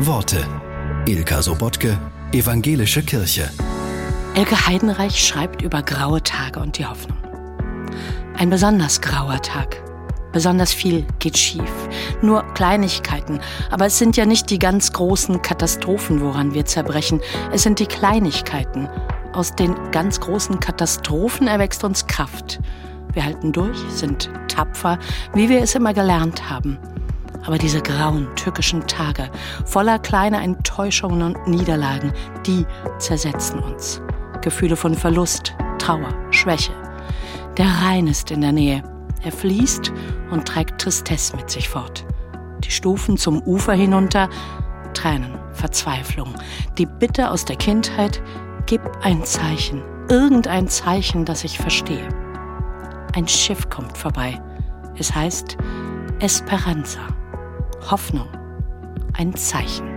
Worte. Ilka Sobotke, Evangelische Kirche. Elke Heidenreich schreibt über graue Tage und die Hoffnung. Ein besonders grauer Tag. Besonders viel geht schief. Nur Kleinigkeiten. Aber es sind ja nicht die ganz großen Katastrophen, woran wir zerbrechen. Es sind die Kleinigkeiten. Aus den ganz großen Katastrophen erwächst uns Kraft. Wir halten durch, sind tapfer, wie wir es immer gelernt haben. Aber diese grauen türkischen Tage, voller kleiner Enttäuschungen und Niederlagen, die zersetzen uns. Gefühle von Verlust, Trauer, Schwäche. Der Rhein ist in der Nähe. Er fließt und trägt Tristesse mit sich fort. Die Stufen zum Ufer hinunter, Tränen, Verzweiflung, die Bitte aus der Kindheit, gib ein Zeichen, irgendein Zeichen, das ich verstehe. Ein Schiff kommt vorbei. Es heißt Esperanza. Hoffnung. Ein Zeichen.